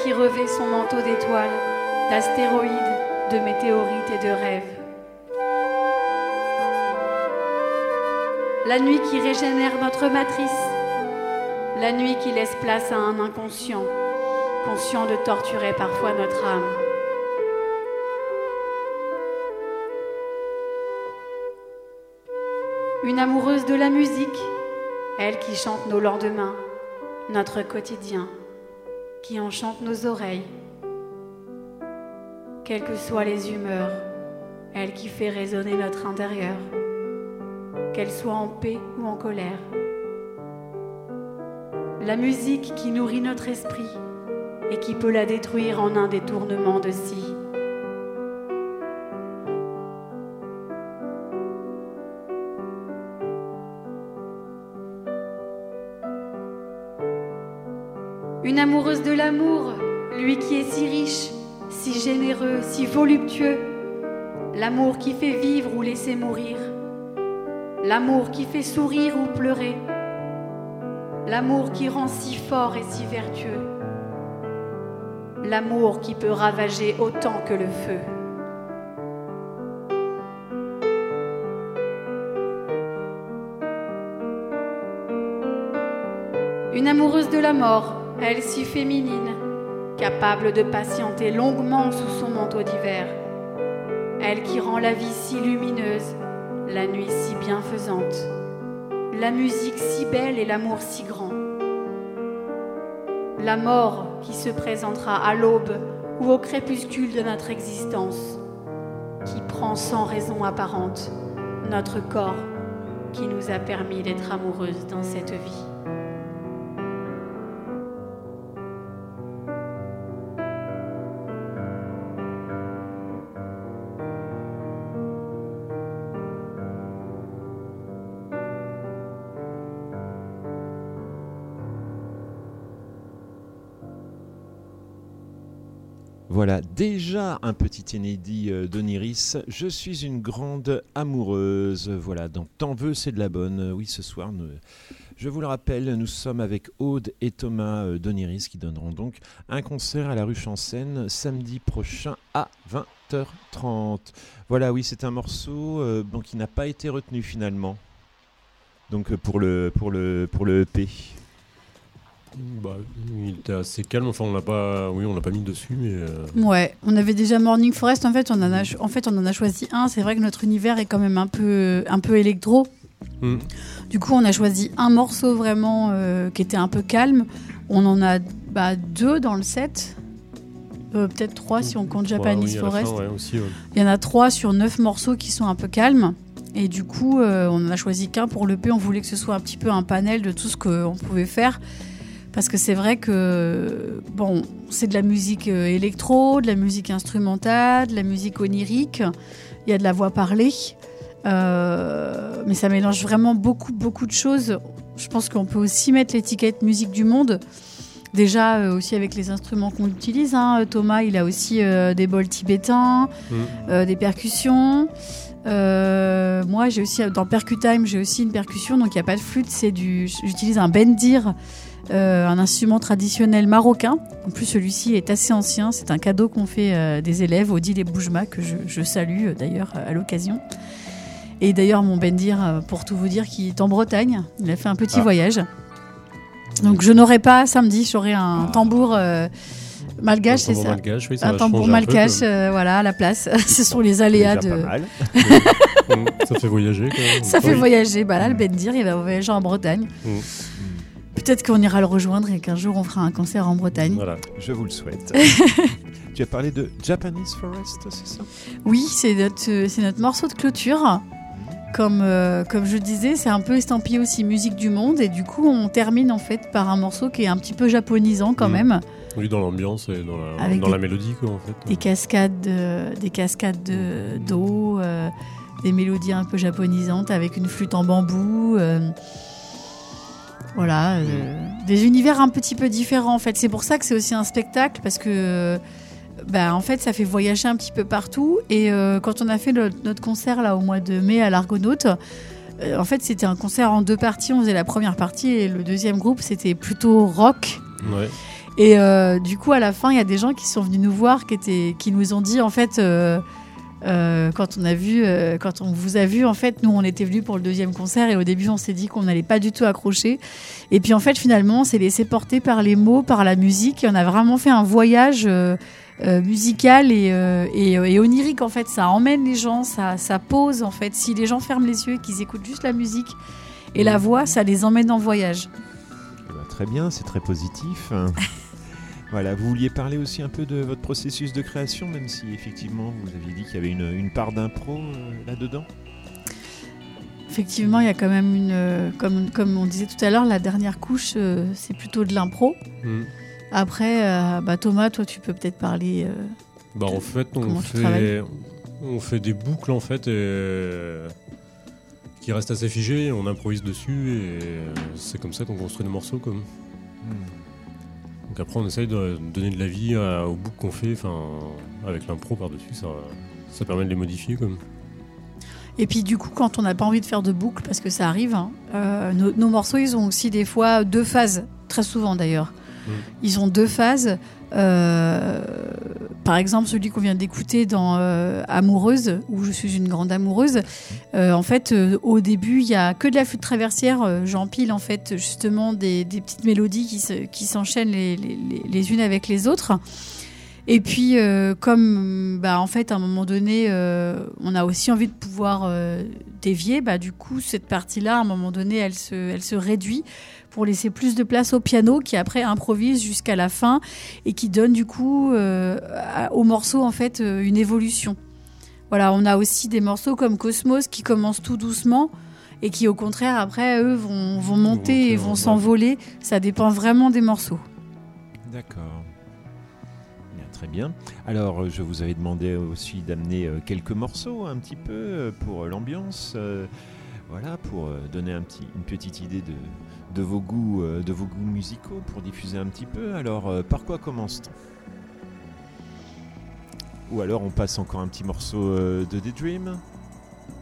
Qui revêt son manteau d'étoiles, d'astéroïdes, de météorites et de rêves. La nuit qui régénère notre matrice, la nuit qui laisse place à un inconscient, conscient de torturer parfois notre âme. Une amoureuse de la musique, elle qui chante nos lendemains, notre quotidien, qui enchante nos oreilles. Quelles que soient les humeurs, elle qui fait résonner notre intérieur, qu'elle soit en paix ou en colère. La musique qui nourrit notre esprit et qui peut la détruire en un détournement de scie. Amoureuse de l'amour, lui qui est si riche, si généreux, si voluptueux. L'amour qui fait vivre ou laisser mourir. L'amour qui fait sourire ou pleurer. L'amour qui rend si fort et si vertueux. L'amour qui peut ravager autant que le feu. Une amoureuse de la mort, elle si féminine, capable de patienter longuement sous son manteau d'hiver. Elle qui rend la vie si lumineuse, la nuit si bienfaisante, la musique si belle et l'amour si grand. La mort qui se présentera à l'aube ou au crépuscule de notre existence, qui prend sans raison apparente notre corps qui nous a permis d'être amoureuses dans cette vie. Voilà, déjà un petit inédit euh, d'Oniris. Je suis une grande amoureuse. Voilà, donc T'en veux, c'est de la bonne. Euh, Oui, ce soir, je vous le rappelle, nous sommes avec Aude et Thomas euh, d'Oniris qui donneront donc un concert à la rue Chancène samedi prochain à 20h30. Voilà, oui, c'est un morceau qui n'a pas été retenu finalement. Donc pour le, pour le, pour le EP. Bah, il était assez calme. Enfin, on l'a pas. Oui, on l'a pas mis dessus, mais. euh, Ouais, on avait déjà Morning Forest. En fait, on en a, en fait, on en a choisi un. C'est vrai que notre univers est quand même un peu, un peu électro. hmm. Du coup, on a choisi un morceau vraiment euh, qui était un peu calme. On en a bah, deux dans le set. Euh, Peut-être trois si on compte Japanese oui, fin, Forest. ouais, aussi, ouais. Il y en a trois sur neuf morceaux qui sont un peu calmes. Et du coup, on en a choisi qu'un pour le P. On voulait que ce soit un petit peu un panel de tout ce qu'on pouvait faire. Parce que c'est vrai que, bon, c'est de la musique euh, électro, de la musique instrumentale, de la musique onirique. Il y a de la voix parlée. Euh, mais ça mélange vraiment beaucoup, beaucoup de choses. Je pense qu'on peut aussi mettre l'étiquette musique du monde. Déjà, euh, aussi avec les instruments qu'on utilise. hein. Thomas, il a aussi euh, des bols tibétains, Mm. euh, des percussions. Moi, j'ai aussi dans Percutime, j'ai aussi une percussion, donc il n'y a pas de flûte, c'est du. J'utilise un bendir, euh, un instrument traditionnel marocain. En plus, celui-ci est assez ancien. C'est un cadeau qu'on fait euh, des élèves, Odile et Boujma, que je, je salue euh, d'ailleurs à l'occasion. Et d'ailleurs, mon bendir, pour tout vous dire, qui est en Bretagne, il a fait un petit Ah. voyage. Donc, je n'aurai pas samedi, j'aurai un tambour euh, malgache, Un c'est tambour ça malgache, oui, ça un tambour malgache, euh, voilà, à la place. Ce sont les aléas de. pas mal. Ça fait voyager quand même. Ça fait voyager. Bah là, le Bendir, il va voyager en Bretagne. Mm. Peut-être qu'on ira le rejoindre et qu'un jour on fera un concert en Bretagne. Voilà. Je vous le souhaite. tu as parlé de Japanese Forest, c'est ça? Oui, c'est notre, euh, notre morceau de clôture. Comme, euh, comme je disais, c'est un peu estampillé aussi musique du monde. Et du coup, on termine en fait par un morceau qui est un petit peu japonisant quand Mm. même. Oui, dans l'ambiance et dans la, Avec dans des- la mélodie, quoi, en fait. Des cascades de- des cascades de- d'eau, euh, des mélodies un peu japonisantes avec une flûte en bambou. Euh. Voilà, euh, des univers un petit peu différents en fait. C'est pour ça que c'est aussi un spectacle parce que bah, en fait ça fait voyager un petit peu partout. Et euh, quand on a fait le- notre concert là au mois de mai à l'Argonaute, euh, en fait c'était un concert en deux parties. On faisait la première partie et le deuxième groupe c'était plutôt rock. Ouais. Et euh, du coup, à la fin, il y a des gens qui sont venus nous voir, qui, étaient, qui nous ont dit, en fait, euh, quand on a vu, euh, quand on vous a vu, en fait, nous, on était venus pour le deuxième concert et au début, on s'est dit qu'on n'allait pas du tout accrocher. Et puis, en fait, finalement, on s'est laissé porter par les mots, par la musique. Et on a vraiment fait un voyage euh, musical et, onirique, en fait. Ça emmène les gens, ça, pose, en fait. Si les gens ferment les yeux et qu'ils écoutent juste la musique et la voix, ça les emmène en voyage. Ben, très bien, c'est très positif. Voilà, vous vouliez parler aussi un peu de votre processus de création, même si effectivement vous aviez dit qu'il y avait une, une part d'impro euh, là-dedans? Effectivement, il y a quand même une. euh, Comme, comme on disait tout à l'heure, la dernière couche, euh, c'est plutôt de l'impro. Mm. Après, euh, bah, Thomas, toi, tu peux peut-être parler. euh, Bah, en fait, on comment tu fait, travailles on fait des boucles en fait et, qui restent assez figées. On improvise dessus et c'est comme ça qu'on construit nos morceaux. Comme. Donc après, on essaye de donner de la vie à- aux boucles qu'on fait, enfin, avec l'impro par-dessus, ça, ça permet de les modifier. Comme. Et puis, du coup, quand on n'a pas envie de faire de boucle, parce que ça arrive, hein, euh, nos, nos morceaux, ils ont aussi des fois deux phases, très souvent d'ailleurs. Mm. Ils ont deux phases. Euh, par exemple, celui qu'on vient d'écouter dans euh, Amoureuse, où je suis une grande amoureuse. Euh, en fait, euh, au début, il y a que de la flûte traversière. J'empile en fait justement des, petites mélodies qui se- qui s'enchaînent les, unes avec les autres. Et puis, comme bah, en fait, à un moment donné, on a aussi envie de pouvoir dévier, bah, du coup, cette partie-là, à un moment donné, elle se réduit pour laisser plus de place au piano qui après improvise jusqu'à la fin et qui donne du coup euh, au morceau en fait euh, une évolution. Voilà, on a aussi des morceaux comme Cosmos qui commencent tout doucement et qui au contraire après eux vont, vont monter et vont s'envoler. Ça dépend vraiment des morceaux. D'accord. Très bien. Alors, je vous avais demandé aussi d'amener euh, quelques morceaux un petit peu euh, pour l'ambiance. voilà, pour donner un petit, une petite idée de, de, vos goûts, euh, de vos goûts musicaux, pour diffuser un petit peu. Alors, euh, par quoi commence-t-on? Ou alors on passe encore un petit morceau euh, de Daydream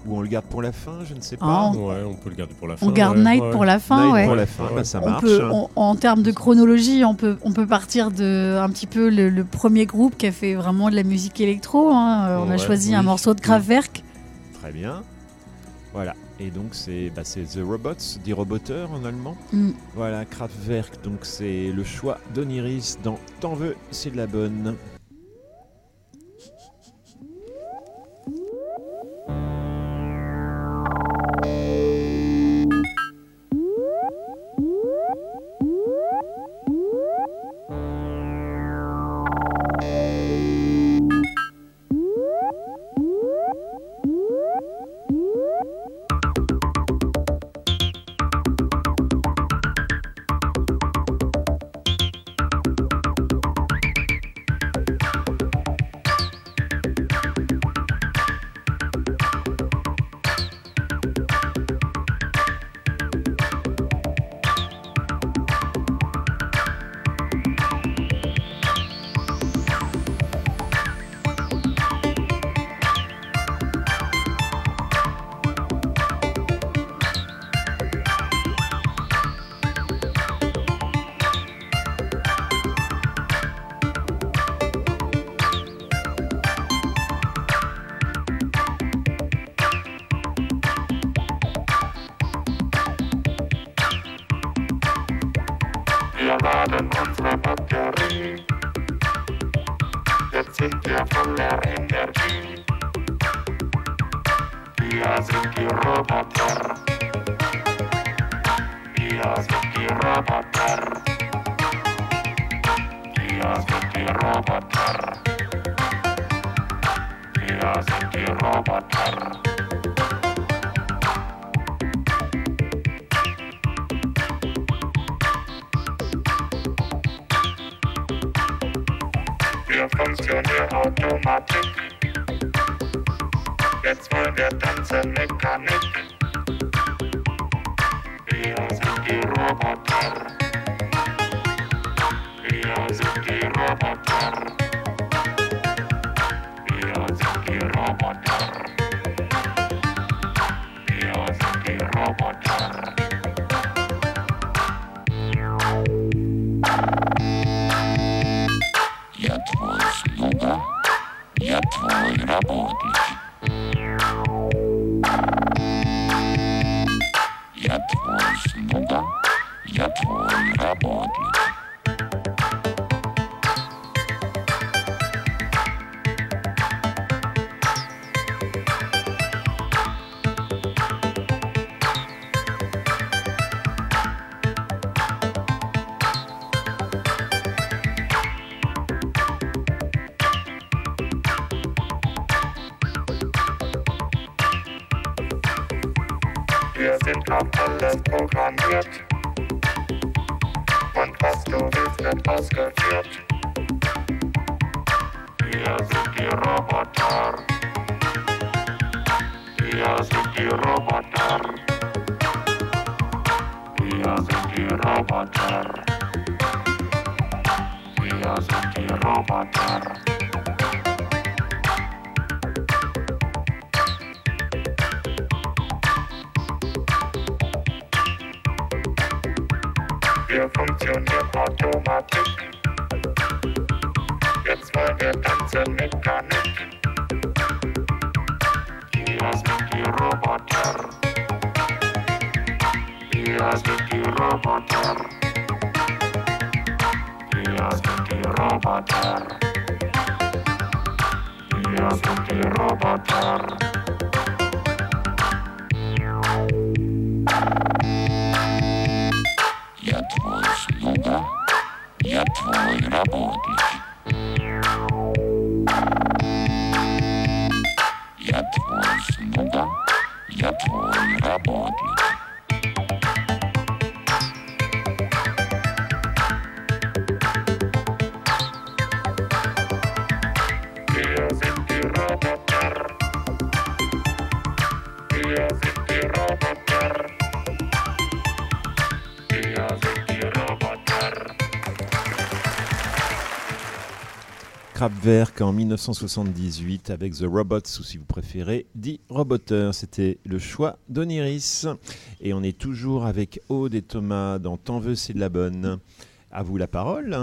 Ou on le garde pour la fin, je ne sais pas. Ah, Ouais, on peut le garder pour la fin. On garde ouais, Night ouais. pour la fin, Night ouais. pour la fin, bah, ça On marche. peut, on- en termes de chronologie, on peut, on peut partir de un petit peu le, le premier groupe qui a fait vraiment de la musique électro. hein. On a choisi un morceau de Kraftwerk. Très bien. Voilà. Et donc c'est bah, The Robots, dit roboteur en allemand. Mm. Voilà, Kraftwerk. Donc c'est le choix d'Oniris dans T'en veux, c'est de la bonne. Okay. Kraftwerk en 1978 avec The Robots, ou si vous préférez, dit Roboter. C'était le choix d'Oniris. Et on est toujours avec Aude et Thomas dans T'en veux, c'est de la bonne. À vous la parole.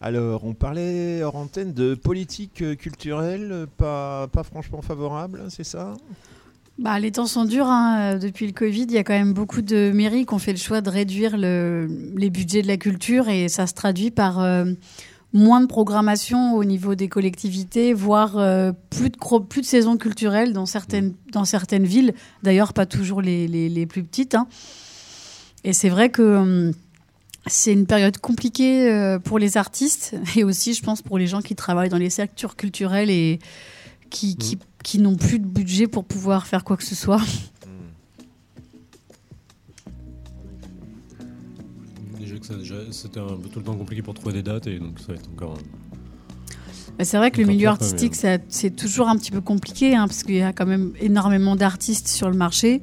Alors, on parlait hors antenne de politique euh, culturelle, euh, pas, pas franchement favorable, c'est ça? Bah, les temps sont durs. hein. Euh, Depuis le Covid, il y a quand même beaucoup de mairies qui ont fait le choix de réduire le- les budgets de la culture et ça se traduit par moins de programmation au niveau des collectivités, voire euh, plus, de, plus de saisons culturelles dans certaines, dans certaines villes. D'ailleurs, pas toujours les, les- les plus petites. hein. Et c'est vrai que hum, c'est une période compliquée euh, pour les artistes et aussi, je pense, pour les gens qui travaillent dans les secteurs culturels et qui, qui, qui n'ont plus de budget pour pouvoir faire quoi que ce soit. C'était un peu tout le temps compliqué pour trouver des dates et donc ça va être encore. C'est vrai que le milieu artistique, c'est toujours un petit peu compliqué, hein, parce qu'il y a quand même énormément d'artistes sur le marché.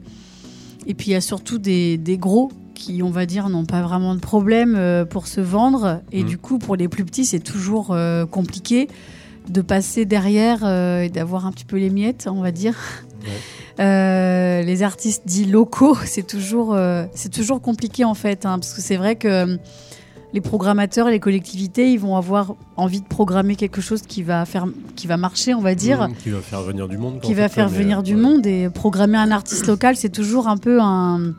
Et puis il y a surtout des, des gros qui, on va dire, n'ont pas vraiment de problème euh, pour se vendre. Et Mm. du coup, pour les plus petits, c'est toujours euh, compliqué de passer derrière euh, et d'avoir un petit peu les miettes, on va dire. Euh, les artistes dits locaux, c'est toujours, euh, c'est toujours compliqué en fait, hein, parce que c'est vrai que euh, les programmateurs, les collectivités, ils vont avoir envie de programmer quelque chose qui va faire, qui va marcher, on va dire, Mmh, qui va faire venir du monde. qui va fait, faire mais, venir euh, du ouais. monde et programmer un artiste local, c'est toujours un peu un,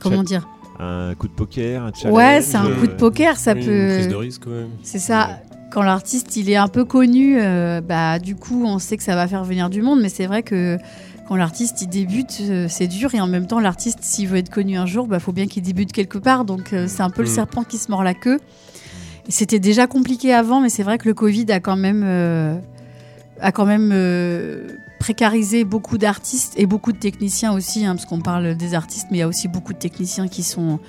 comment dire, Un coup de poker, un challenge ouais, c'est un coup de poker, ça oui, peut. Une prise de risque même. C'est ça. Quand l'artiste il est un peu connu, euh, bah du coup on sait que ça va faire venir du monde, mais c'est vrai que quand l'artiste il débute, euh, c'est dur et en même temps l'artiste s'il veut être connu un jour, bah faut bien qu'il débute quelque part, donc euh, c'est un peu le Mm. serpent qui se mord la queue. Et c'était déjà compliqué avant, mais c'est vrai que le Covid a quand même euh, a quand même précarisé beaucoup d'artistes et beaucoup de techniciens aussi, hein, parce qu'on parle des artistes, mais il y a aussi beaucoup de techniciens qui sont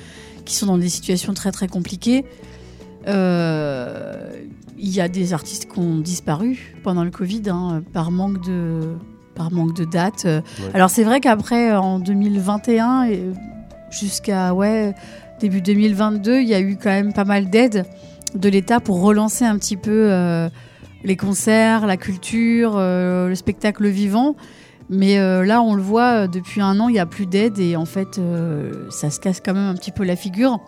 qui sont dans des situations très très compliquées. Il y a des artistes qui ont disparu pendant le Covid hein, par manque de par manque de dates. Ouais. Alors c'est vrai qu'après en 2021 et jusqu'à ouais début 2022, il y a eu quand même pas mal d'aides de l'État pour relancer un petit peu euh, les concerts, la culture, euh, le spectacle vivant. Mais euh, là, on le voit, euh, depuis un an, il n'y a plus d'aide et en fait, euh, ça se casse quand même un petit peu la figure.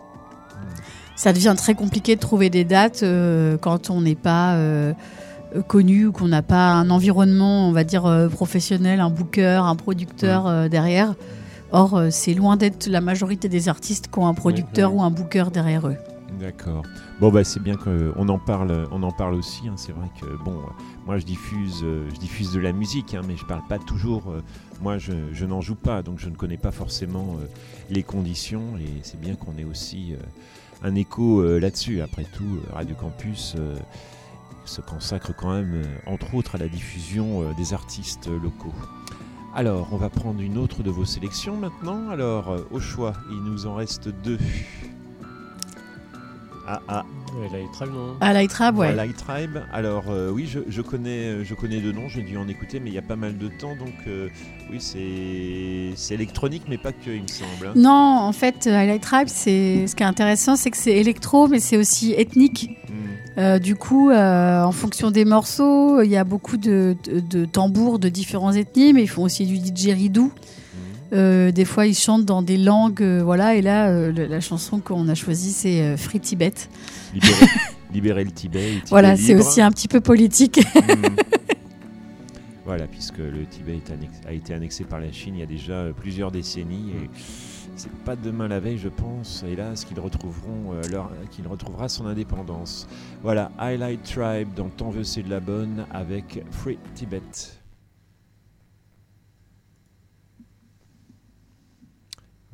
Ça devient très compliqué de trouver des dates euh, quand on n'est pas euh, euh, connu ou qu'on n'a pas un environnement, on va dire, euh, professionnel, un booker, un producteur euh, derrière. Or, euh, c'est loin d'être la majorité des artistes qui ont un producteur ouais. ou un booker derrière eux. D'accord. Bon bah c'est bien qu'on en parle, on en parle aussi. hein. C'est vrai que bon, euh, moi je diffuse, euh, je diffuse de la musique, hein, mais je parle pas toujours. euh, moi je, je n'en joue pas, donc je ne connais pas forcément euh, les conditions. Et c'est bien qu'on ait aussi euh, un écho euh, là-dessus. Après tout, euh, Radio Campus euh, se consacre quand même, euh, entre autres, à la diffusion euh, des artistes locaux. Alors, on va prendre une autre de vos sélections maintenant. Alors, euh, au choix, il nous en reste deux. Ah ah. Light Tribe, non? Ah, Light Tribe, ouais. Light Tribe. Alors euh, oui, je, je connais, euh, je connais de noms. J'ai dû en écouter, mais il y a pas mal de temps, donc euh, oui, c'est c'est électronique, mais pas que, il me semble. hein. Non, en fait, euh, Highlight Tribe, c'est ce qui est intéressant, c'est que c'est électro, mais c'est aussi ethnique. Hmm. Euh, du coup, euh, en fonction des morceaux, il y a beaucoup de, de, de tambours de différentes ethnies, mais ils font aussi du didgeridoo. Euh, des fois, ils chantent dans des langues, euh, voilà. Et là, euh, le- la chanson qu'on a choisie, c'est euh, Free Tibet. Libérer, libérer le Tibet. et Tibet Voilà, c'est libre. aussi un petit peu politique. Hmm. Voilà, puisque le Tibet est annex- a été annexé par la Chine il y a déjà euh, plusieurs décennies et c'est pas demain la veille, je pense, hélas, qu'ils retrouveront euh, leur, qu'il retrouvera son indépendance. Voilà, Highlight Tribe dans Tant veut c'est de la bonne avec Free Tibet.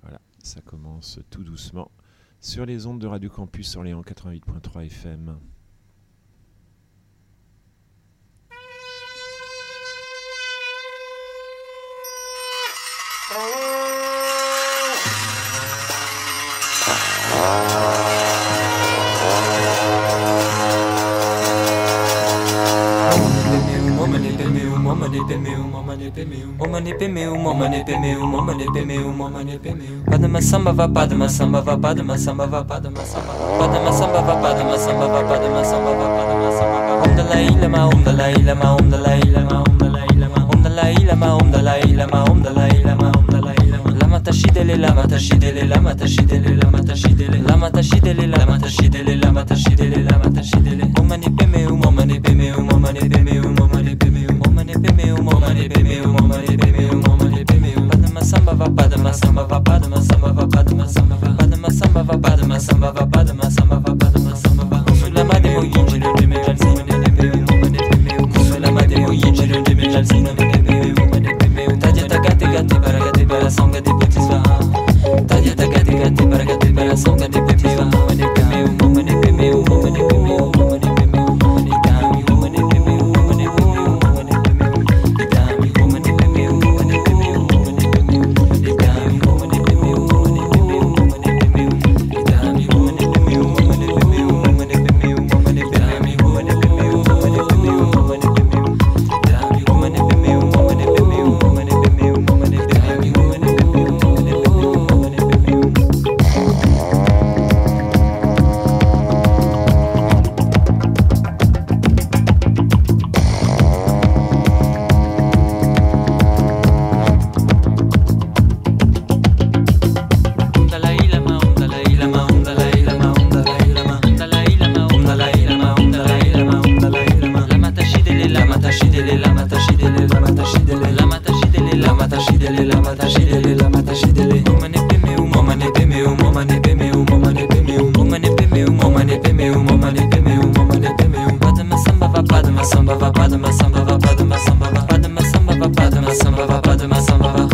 Voilà, ça commence tout doucement sur les ondes de Radio Campus Orléans 88.3 FM. Padma samba va padma samba va padma samba va padma samba padma samba va padma samba va padma samba va padma samba va. Om dalai lama om dalai lama om dalai lama om dalai lama om dalai lama om dalai lama om dalai lama om dalai lama lama tashidele lama tashidele lama tashidele lama tashidele lama tashidele lama tashidele lama tashidele lama tashidele om mani peme um om mani peme um om mani peme um va padma samba va padma samba va padma samba va padma samba va padma samba va ça va.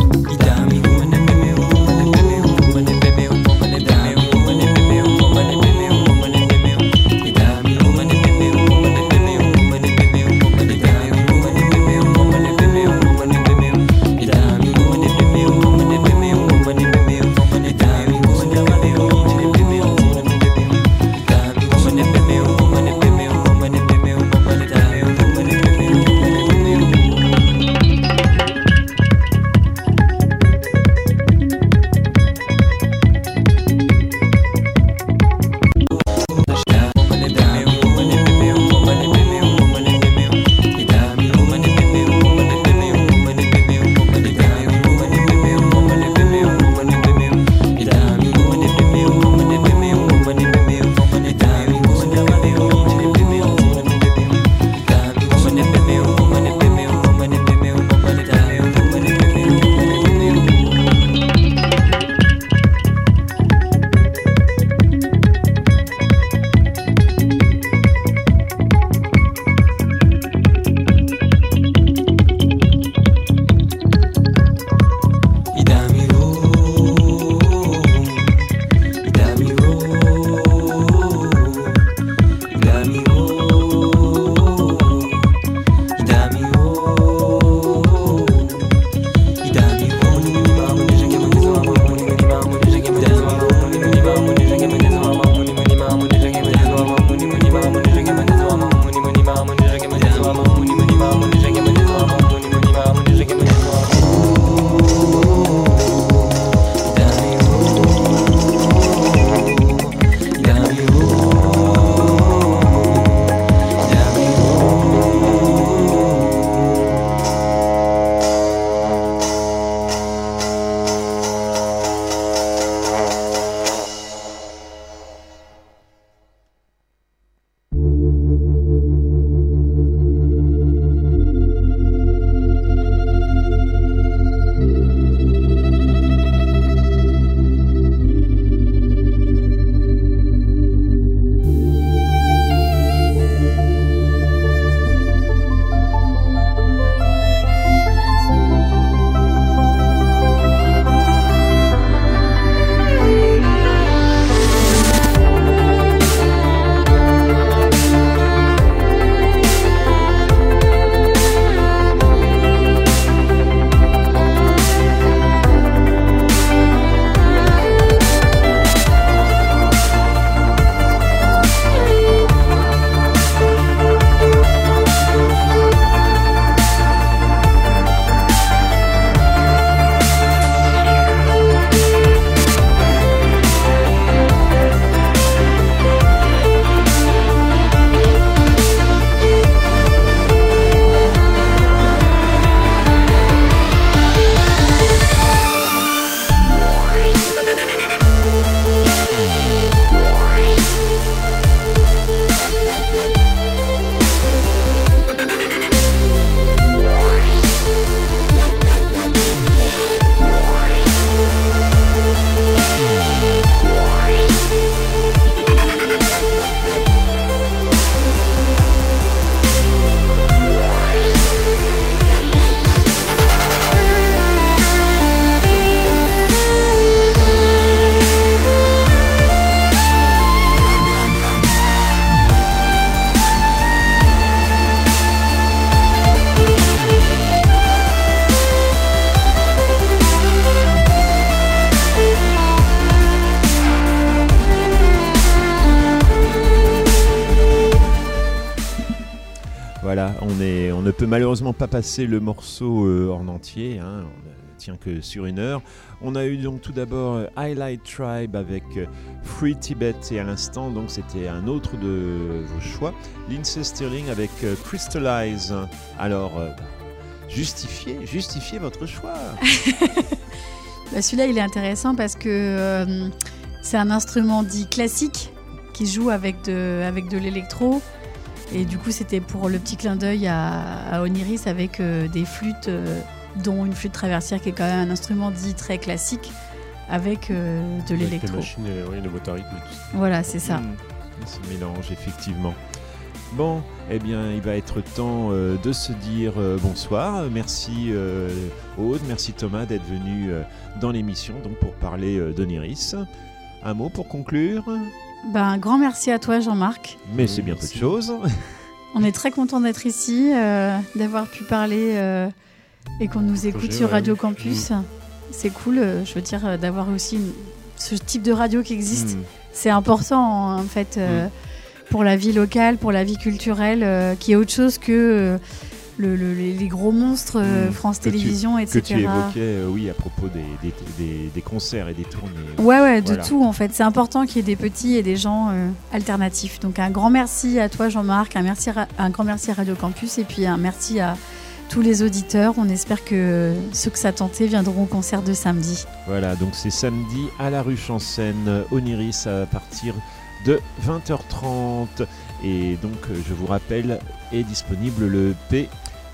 Malheureusement pas passer le morceau euh, en entier, hein, on ne tient que sur une heure. On a eu donc tout d'abord euh, Highlight Tribe avec euh, Free Tibet et à l'instant donc c'était un autre de vos choix, Lindsay Sterling avec Crystallize. Alors euh, justifiez, justifiez votre choix. Bah, Celui-là, il est intéressant parce que c'est un instrument dit classique qui joue avec de, avec de l'électro. Et du coup, c'était pour le petit clin d'œil à, à Oniris avec euh, des flûtes, euh, dont une flûte traversière qui est quand même un instrument dit très classique avec euh, de l'électro. machines et oui, le moteur ça. Voilà, c'est ça. Mm. Ce mélange, effectivement. Bon, eh bien, il va être temps euh, de se dire euh, bonsoir. Merci euh, Aude, merci Thomas d'être venu dans l'émission donc pour parler d'Oniris. Un mot pour conclure? Un grand merci à toi, Jean-Marc. Mais c'est bien peu de choses. On est très content d'être ici, euh, d'avoir pu parler euh, et qu'on nous écoute Projet, sur ouais. Radio Campus. C'est cool, euh, je veux dire, euh, d'avoir aussi une- ce type de radio qui existe. Mm. C'est important, en fait, euh, pour la vie locale, pour la vie culturelle, euh, qui est autre chose que euh, le- le- les, gros monstres, euh, Mm. France Que tu- Télévisions, Que etc. tu évoquais, euh, oui, à propos des, des- des- des concerts et des tournées. Ouais, ouais, de tout en fait. C'est important qu'il y ait des petits et des gens euh, alternatifs. Donc un grand merci à toi Jean-Marc, un, merci ra- un grand merci à Radio Campus et puis un merci à tous les auditeurs. On espère que ceux que ça tentait viendront au concert de samedi. Voilà, donc c'est samedi à la rue Chancennes, Oniris à partir de 20h30. Et donc, je vous rappelle, est disponible le P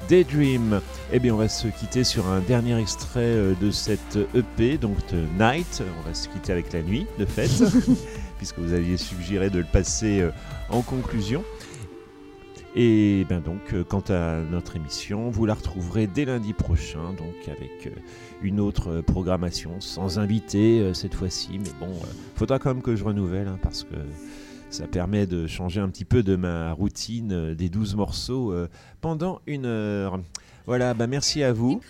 Daydream. Eh bien, on va se quitter sur un dernier extrait euh, de cette EP, donc de Night. On va se quitter avec la nuit, de fait, puisque vous aviez suggéré de le passer euh, en conclusion. Et ben donc, euh, quant à notre émission, vous la retrouverez dès lundi prochain, donc avec une autre programmation, sans invité cette fois-ci. Mais bon, faudra quand même que je renouvelle, hein, parce que ça permet de changer un petit peu de ma routine euh, des 12 morceaux euh, pendant une heure. Voilà, bah merci à vous.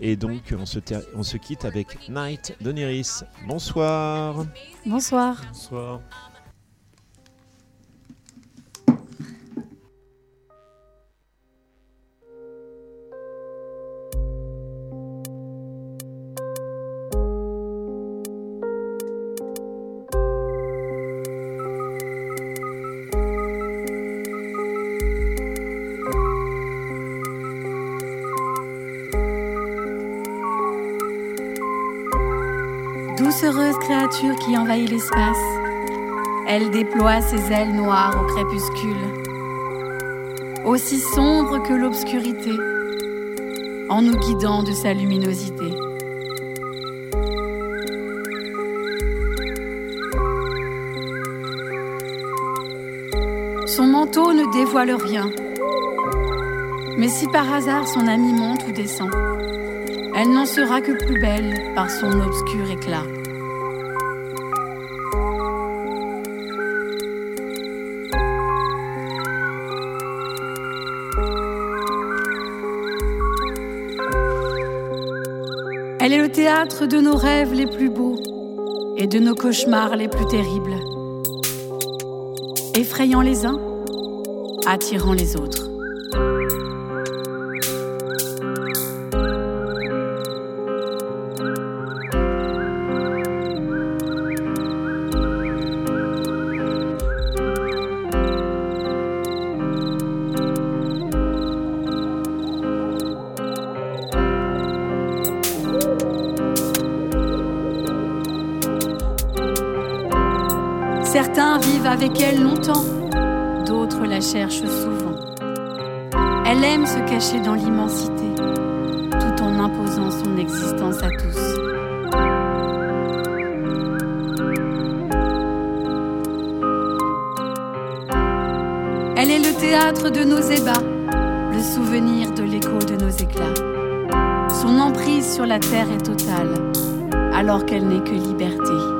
Et donc, on se, ter- on se quitte avec Night d'Oniris. Bonsoir. Bonsoir. Bonsoir. Qui envahit l'espace, elle déploie ses ailes noires au crépuscule, aussi sombre que l'obscurité, en nous guidant de sa luminosité. Son manteau ne dévoile rien, mais si par hasard son ami monte ou descend, elle n'en sera que plus belle par son obscur éclat. Elle est le théâtre de nos rêves les plus beaux et de nos cauchemars les plus terribles, effrayant les uns, attirant les autres. Terre est totale, alors qu'elle n'est que liberté.